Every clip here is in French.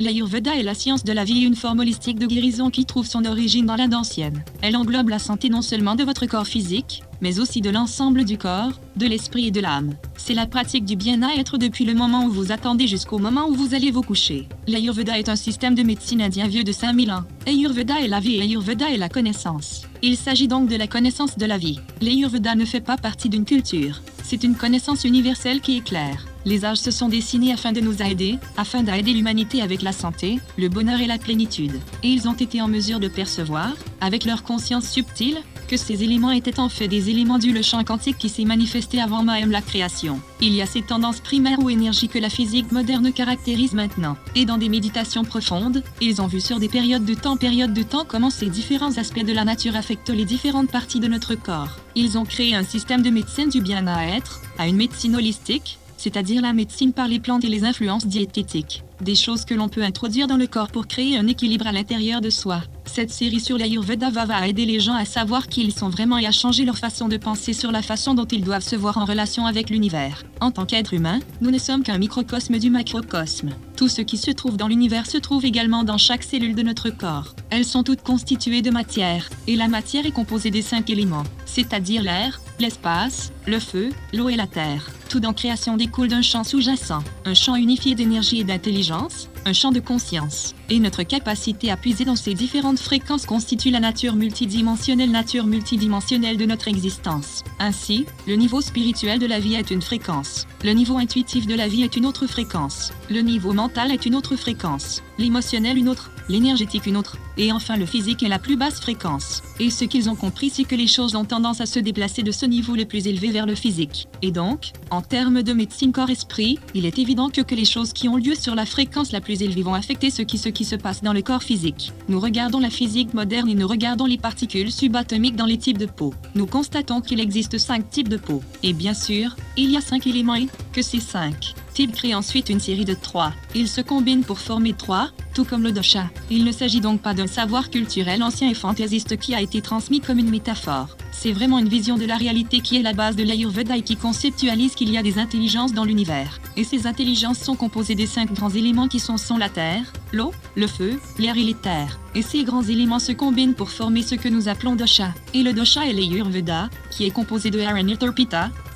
L'Ayurveda est la science de la vie, une forme holistique de guérison qui trouve son origine dans l'Inde ancienne. Elle englobe la santé non seulement de votre corps physique, mais aussi de l'ensemble du corps, de l'esprit et de l'âme. C'est la pratique du bien-être depuis le moment où vous attendez jusqu'au moment où vous allez vous coucher. L'Ayurveda est un système de médecine indien vieux de 5000 ans. Ayurveda est la vie et Ayurveda est la connaissance. Il s'agit donc de la connaissance de la vie. L'Ayurveda ne fait pas partie d'une culture. C'est une connaissance universelle qui est claire. Les âges se sont dessinés afin de nous aider, afin d'aider l'humanité avec la santé, le bonheur et la plénitude. Et ils ont été en mesure de percevoir, avec leur conscience subtile, que ces éléments étaient en fait des éléments du le champ quantique qui s'est manifesté avant même la création. Il y a ces tendances primaires ou énergies que la physique moderne caractérise maintenant. Et dans des méditations profondes, ils ont vu sur des périodes de temps, périodes de temps comment ces différents aspects de la nature affectent les différentes parties de notre corps. Ils ont créé un système de médecine du bien-être, à une médecine holistique, c'est-à-dire la médecine par les plantes et les influences diététiques, des choses que l'on peut introduire dans le corps pour créer un équilibre à l'intérieur de soi. Cette série sur l'Ayurveda va aider les gens à savoir qui ils sont vraiment et à changer leur façon de penser sur la façon dont ils doivent se voir en relation avec l'univers. En tant qu'être humain, nous ne sommes qu'un microcosme du macrocosme. Tout ce qui se trouve dans l'univers se trouve également dans chaque cellule de notre corps. Elles sont toutes constituées de matière, et la matière est composée des cinq éléments, c'est-à-dire l'air, l'espace, le feu, l'eau et la terre. Tout dans création découle d'un champ sous-jacent, un champ unifié d'énergie et d'intelligence, un champ de conscience. Et notre capacité à puiser dans ces différentes fréquences constitue la nature multidimensionnelle, nature multidimensionnelle de notre existence. Ainsi, le niveau spirituel de la vie est une fréquence. Le niveau intuitif de la vie est une autre fréquence. Le niveau mental est une autre fréquence. L'émotionnel une autre l'énergétique une autre, et enfin le physique est la plus basse fréquence. Et ce qu'ils ont compris c'est que les choses ont tendance à se déplacer de ce niveau le plus élevé vers le physique. Et donc, en termes de médecine corps-esprit, il est évident que, que les choses qui ont lieu sur la fréquence la plus élevée vont affecter ce qui, ce qui se passe dans le corps physique. Nous regardons la physique moderne et nous regardons les particules subatomiques dans les types de peau. Nous constatons qu'il existe cinq types de peau. Et bien sûr, il y a cinq éléments et que ces cinq types créent ensuite une série de trois. Ils se combinent pour former trois, tout comme le dosha. Il ne s'agit donc pas d'un savoir culturel ancien et fantaisiste qui a été transmis comme une métaphore. C'est vraiment une vision de la réalité qui est la base de l'Ayurveda et qui conceptualise qu'il y a des intelligences dans l'univers. Et ces intelligences sont composées des cinq grands éléments qui sont, sont la terre, l'eau, le feu, l'air et les terres. Et ces grands éléments se combinent pour former ce que nous appelons dosha. Et le dosha est l'Ayurveda, qui est composé de Aran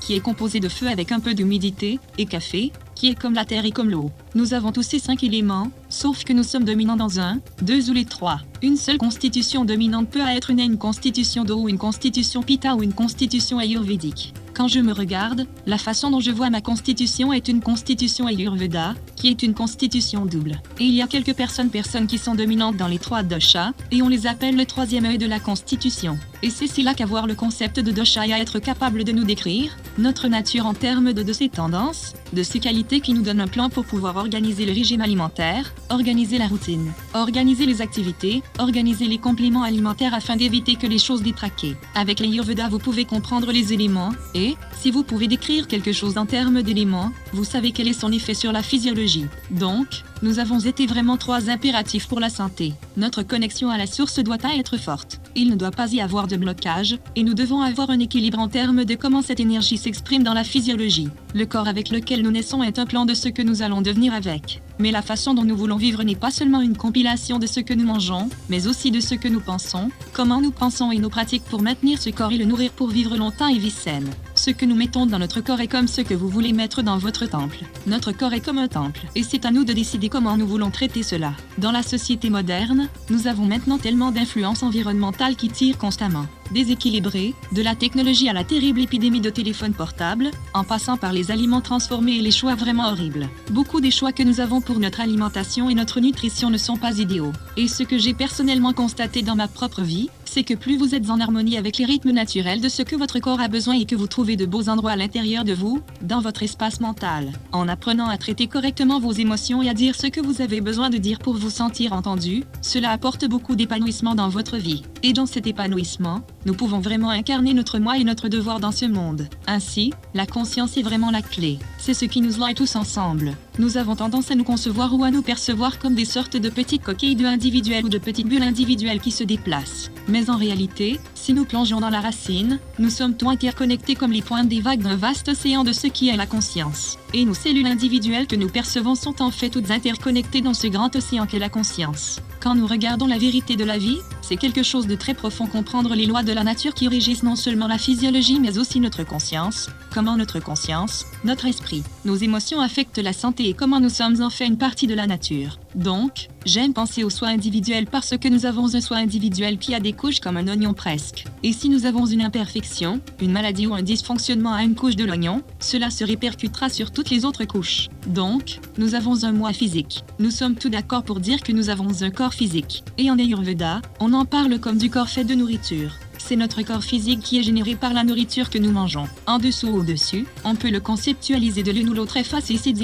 qui est composé de feu avec un peu d'humidité, et café, qui est comme la terre et comme l'eau. Nous avons tous ces cinq éléments, sauf que nous sommes dominants dans un, deux ou les trois. Une seule constitution dominante peut être une, une constitution d'eau ou une constitution pita ou une constitution ayurvédique. Quand je me regarde, la façon dont je vois ma constitution est une constitution Ayurveda, qui est une constitution double. Et il y a quelques personnes personnes qui sont dominantes dans les trois doshas, et on les appelle le troisième œil de la constitution. Et c'est là qu'avoir le concept de dosha et être capable de nous décrire, notre nature en termes de, de ses tendances, de ses qualités qui nous donnent un plan pour pouvoir organiser le régime alimentaire, organiser la routine, organiser les activités, organiser les compléments alimentaires afin d'éviter que les choses détraquées. Avec l'Ayurveda vous pouvez comprendre les éléments, et si vous pouvez décrire quelque chose en termes d'éléments, vous savez quel est son effet sur la physiologie. Donc, nous avons été vraiment trois impératifs pour la santé. Notre connexion à la source doit être forte. Il ne doit pas y avoir de blocage, et nous devons avoir un équilibre en termes de comment cette énergie s'exprime dans la physiologie. Le corps avec lequel nous naissons est un plan de ce que nous allons devenir avec. Mais la façon dont nous voulons vivre n'est pas seulement une compilation de ce que nous mangeons, mais aussi de ce que nous pensons, comment nous pensons et nos pratiques pour maintenir ce corps et le nourrir pour vivre longtemps et vie saine. Ce que nous mettons dans notre corps est comme ce que vous voulez mettre dans votre temple. Notre corps est comme un temple, et c'est à nous de décider comment nous voulons traiter cela. Dans la société moderne, nous avons maintenant tellement d'influences environnementales qui tirent constamment déséquilibré, de la technologie à la terrible épidémie de téléphones portables, en passant par les aliments transformés et les choix vraiment horribles. Beaucoup des choix que nous avons pour notre alimentation et notre nutrition ne sont pas idéaux. Et ce que j'ai personnellement constaté dans ma propre vie, c'est que plus vous êtes en harmonie avec les rythmes naturels de ce que votre corps a besoin et que vous trouvez de beaux endroits à l'intérieur de vous, dans votre espace mental, en apprenant à traiter correctement vos émotions et à dire ce que vous avez besoin de dire pour vous sentir entendu, cela apporte beaucoup d'épanouissement dans votre vie. Et dans cet épanouissement, nous pouvons vraiment incarner notre moi et notre devoir dans ce monde. Ainsi, la conscience est vraiment la clé. C'est ce qui nous lie tous ensemble. Nous avons tendance à nous concevoir ou à nous percevoir comme des sortes de petites coquilles de individuelles ou de petites bulles individuelles qui se déplacent. Mais en réalité, si nous plongeons dans la racine, nous sommes tout interconnectés comme les pointes des vagues d'un vaste océan de ce qui est la conscience. Et nos cellules individuelles que nous percevons sont en fait toutes interconnectées dans ce grand océan qu'est la conscience. Quand nous regardons la vérité de la vie, c'est quelque chose de très profond comprendre les lois de la nature qui régissent non seulement la physiologie mais aussi notre conscience, comment notre conscience, notre esprit, nos émotions affectent la santé et comment nous sommes en fait une partie de la nature. Donc, j'aime penser au soi individuel parce que nous avons un soi individuel qui a des couches comme un oignon presque. Et si nous avons une imperfection, une maladie ou un dysfonctionnement à une couche de l'oignon, cela se répercutera sur toutes les autres couches. Donc, nous avons un moi physique. Nous sommes tous d'accord pour dire que nous avons un corps physique. Et en Ayurveda, on en parle comme du corps fait de nourriture c'est notre corps physique qui est généré par la nourriture que nous mangeons. En dessous ou au-dessus, on peut le conceptualiser de l'une ou l'autre face et c'est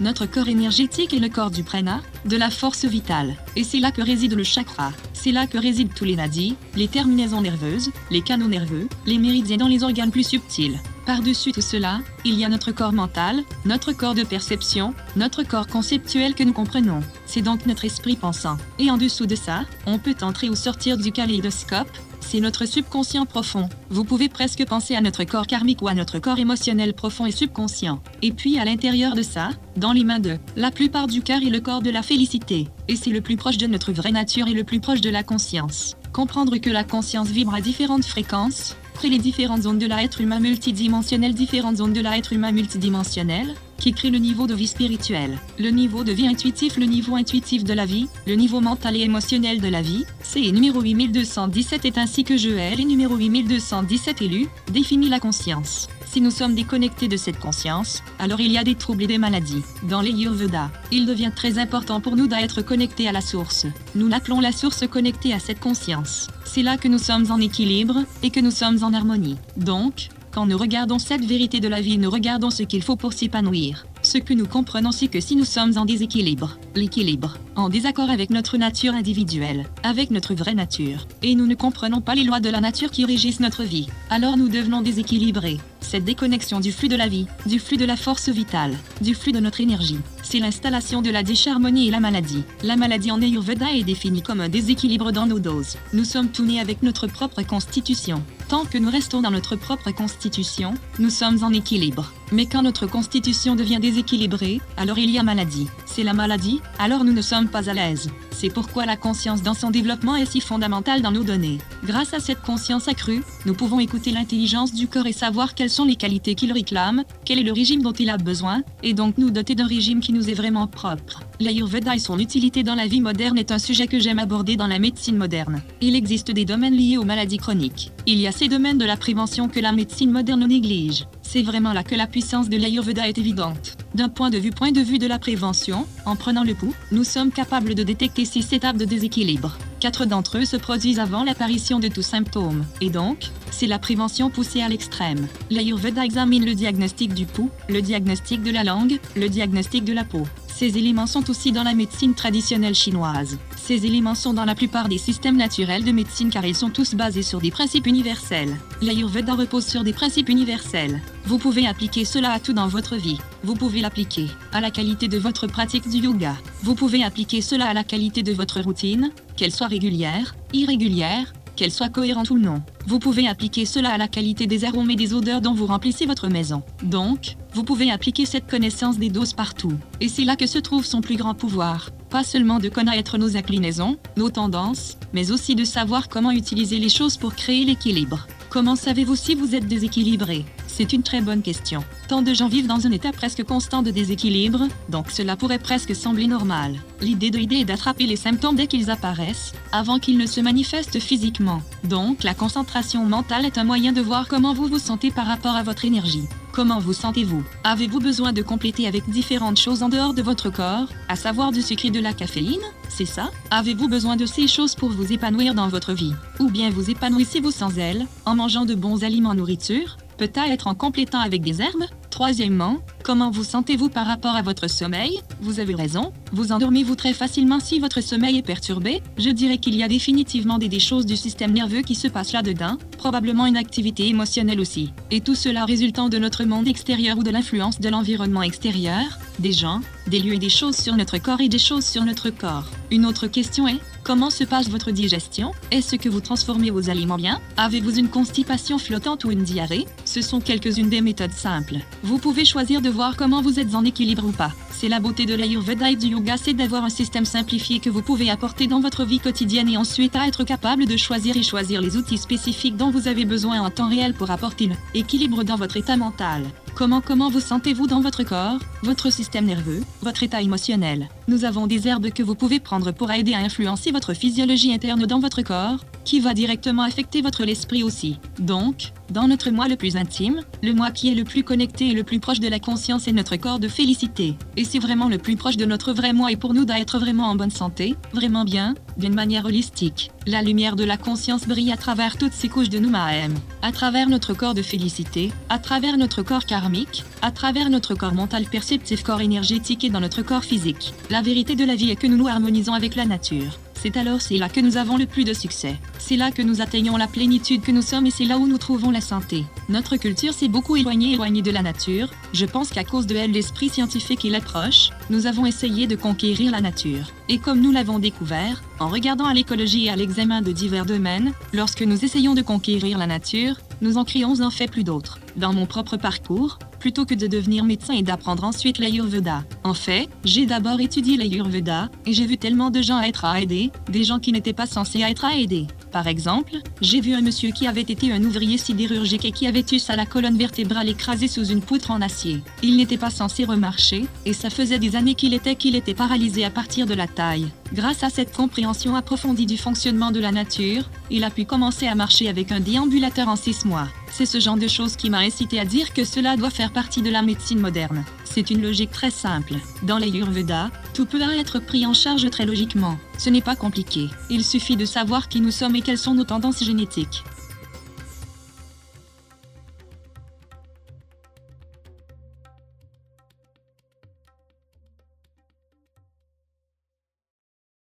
notre corps énergétique est le corps du prana, de la force vitale. Et c'est là que réside le chakra. C'est là que résident tous les nadis, les terminaisons nerveuses, les canaux nerveux, les méridiens dans les organes plus subtils. Par-dessus tout cela, il y a notre corps mental, notre corps de perception, notre corps conceptuel que nous comprenons. C'est donc notre esprit pensant. Et en dessous de ça, on peut entrer ou sortir du kaléidoscope, c'est notre subconscient profond. Vous pouvez presque penser à notre corps karmique ou à notre corps émotionnel profond et subconscient. Et puis à l'intérieur de ça, dans les mains de la plupart du cœur et le corps de la félicité. Et c'est le plus proche de notre vraie nature et le plus proche de la conscience. Comprendre que la conscience vibre à différentes fréquences, crée les différentes zones de l'être humain multidimensionnel, différentes zones de l'être humain multidimensionnel, qui le niveau de vie spirituelle, le niveau de vie intuitif, le niveau intuitif de la vie, le niveau mental et émotionnel de la vie. C'est numéro 8217 est ainsi que je les numéro 8217 élu, définit la conscience. Si nous sommes déconnectés de cette conscience, alors il y a des troubles et des maladies. Dans les Yurveda, il devient très important pour nous d'être connectés à la source. Nous l'appelons la source connectée à cette conscience. C'est là que nous sommes en équilibre et que nous sommes en harmonie. Donc, quand nous regardons cette vérité de la vie, nous regardons ce qu'il faut pour s'épanouir. Ce que nous comprenons, c'est que si nous sommes en déséquilibre, l'équilibre, en désaccord avec notre nature individuelle, avec notre vraie nature, et nous ne comprenons pas les lois de la nature qui régissent notre vie, alors nous devenons déséquilibrés. Cette déconnexion du flux de la vie, du flux de la force vitale, du flux de notre énergie, c'est l'installation de la disharmonie et la maladie. La maladie en Ayurveda est définie comme un déséquilibre dans nos doses. Nous sommes tous nés avec notre propre constitution. Tant que nous restons dans notre propre constitution, nous sommes en équilibre. Mais quand notre constitution devient déséquilibrée, alors il y a maladie. C'est la maladie, alors nous ne sommes pas à l'aise. C'est pourquoi la conscience dans son développement est si fondamentale dans nos données. Grâce à cette conscience accrue, nous pouvons écouter l'intelligence du corps et savoir quelles sont les qualités qu'il réclame, quel est le régime dont il a besoin, et donc nous doter d'un régime qui nous est vraiment propre. L'Ayurveda et son utilité dans la vie moderne est un sujet que j'aime aborder dans la médecine moderne. Il existe des domaines liés aux maladies chroniques. Il y a ces domaines de la prévention que la médecine moderne néglige. C'est vraiment là que la puissance de l'Ayurveda est évidente. D'un point de vue point de vue de la prévention, en prenant le pouls, nous sommes capables de détecter six étapes de déséquilibre. Quatre d'entre eux se produisent avant l'apparition de tout symptôme, et donc, c'est la prévention poussée à l'extrême. L'Ayurveda examine le diagnostic du pouls, le diagnostic de la langue, le diagnostic de la peau. Ces éléments sont aussi dans la médecine traditionnelle chinoise. Ces éléments sont dans la plupart des systèmes naturels de médecine car ils sont tous basés sur des principes universels. L'Ayurveda repose sur des principes universels. Vous pouvez appliquer cela à tout dans votre vie. Vous pouvez l'appliquer à la qualité de votre pratique du yoga. Vous pouvez appliquer cela à la qualité de votre routine, qu'elle soit régulière, irrégulière, qu'elle soit cohérente ou non. Vous pouvez appliquer cela à la qualité des arômes et des odeurs dont vous remplissez votre maison. Donc, vous pouvez appliquer cette connaissance des doses partout. Et c'est là que se trouve son plus grand pouvoir. Pas seulement de connaître nos inclinaisons, nos tendances, mais aussi de savoir comment utiliser les choses pour créer l'équilibre. Comment savez-vous si vous êtes déséquilibré? C'est une très bonne question. Tant de gens vivent dans un état presque constant de déséquilibre, donc cela pourrait presque sembler normal. L'idée de l'idée est d'attraper les symptômes dès qu'ils apparaissent, avant qu'ils ne se manifestent physiquement. Donc la concentration mentale est un moyen de voir comment vous vous sentez par rapport à votre énergie. Comment vous sentez-vous? Avez-vous besoin de compléter avec différentes choses en dehors de votre corps, à savoir du sucre et de la caféine? C'est ça? Avez-vous besoin de ces choses pour vous épanouir dans votre vie? Ou bien vous épanouissez-vous sans elles, en mangeant de bons aliments nourriture? Peut-être en complétant avec des herbes Troisièmement, Comment vous sentez-vous par rapport à votre sommeil? Vous avez raison, vous endormez-vous très facilement si votre sommeil est perturbé Je dirais qu'il y a définitivement des, des choses du système nerveux qui se passent là-dedans, probablement une activité émotionnelle aussi. Et tout cela résultant de notre monde extérieur ou de l'influence de l'environnement extérieur, des gens, des lieux et des choses sur notre corps et des choses sur notre corps. Une autre question est, comment se passe votre digestion? Est-ce que vous transformez vos aliments bien? Avez-vous une constipation flottante ou une diarrhée? Ce sont quelques-unes des méthodes simples. Vous pouvez choisir de voir comment vous êtes en équilibre ou pas. C'est la beauté de l'Ayurveda et du yoga, c'est d'avoir un système simplifié que vous pouvez apporter dans votre vie quotidienne et ensuite à être capable de choisir et choisir les outils spécifiques dont vous avez besoin en temps réel pour apporter l'équilibre dans votre état mental. Comment comment vous sentez-vous dans votre corps, votre système nerveux, votre état émotionnel? Nous avons des herbes que vous pouvez prendre pour aider à influencer votre physiologie interne dans votre corps, qui va directement affecter votre l'esprit aussi. Donc, dans notre moi le plus intime, le moi qui est le plus connecté et le plus proche de la conscience et notre corps de félicité. Et c'est vraiment le plus proche de notre vrai moi et pour nous d'être vraiment en bonne santé, vraiment bien, d'une manière holistique. La lumière de la conscience brille à travers toutes ces couches de nous-mêmes, à travers notre corps de félicité, à travers notre corps karmique, à travers notre corps mental perceptif, corps énergétique et dans notre corps physique. La vérité de la vie est que nous nous harmonisons avec la nature. C'est alors c'est là que nous avons le plus de succès. C'est là que nous atteignons la plénitude que nous sommes et c'est là où nous trouvons la santé. Notre culture s'est beaucoup éloignée éloignée de la nature. Je pense qu'à cause de elle l'esprit scientifique et l'approche, nous avons essayé de conquérir la nature. Et comme nous l'avons découvert, en regardant à l'écologie et à l'examen de divers domaines, lorsque nous essayons de conquérir la nature, nous en créons en fait plus d'autres. Dans mon propre parcours, plutôt que de devenir médecin et d'apprendre ensuite l'Ayurveda. En fait, j'ai d'abord étudié l'Ayurveda et j'ai vu tellement de gens être aidés, des gens qui n'étaient pas censés être aidés. Par exemple, j'ai vu un monsieur qui avait été un ouvrier sidérurgique et qui avait eu sa colonne vertébrale écrasée sous une poutre en acier. Il n'était pas censé remarcher, et ça faisait des années qu'il était qu'il était paralysé à partir de la taille. Grâce à cette compréhension approfondie du fonctionnement de la nature, il a pu commencer à marcher avec un déambulateur en six mois. C'est ce genre de choses qui m'a incité à dire que cela doit faire partie de la médecine moderne. C'est une logique très simple. Dans l'Ayurveda, tout peut être pris en charge très logiquement. Ce n'est pas compliqué. Il suffit de savoir qui nous sommes et quelles sont nos tendances génétiques.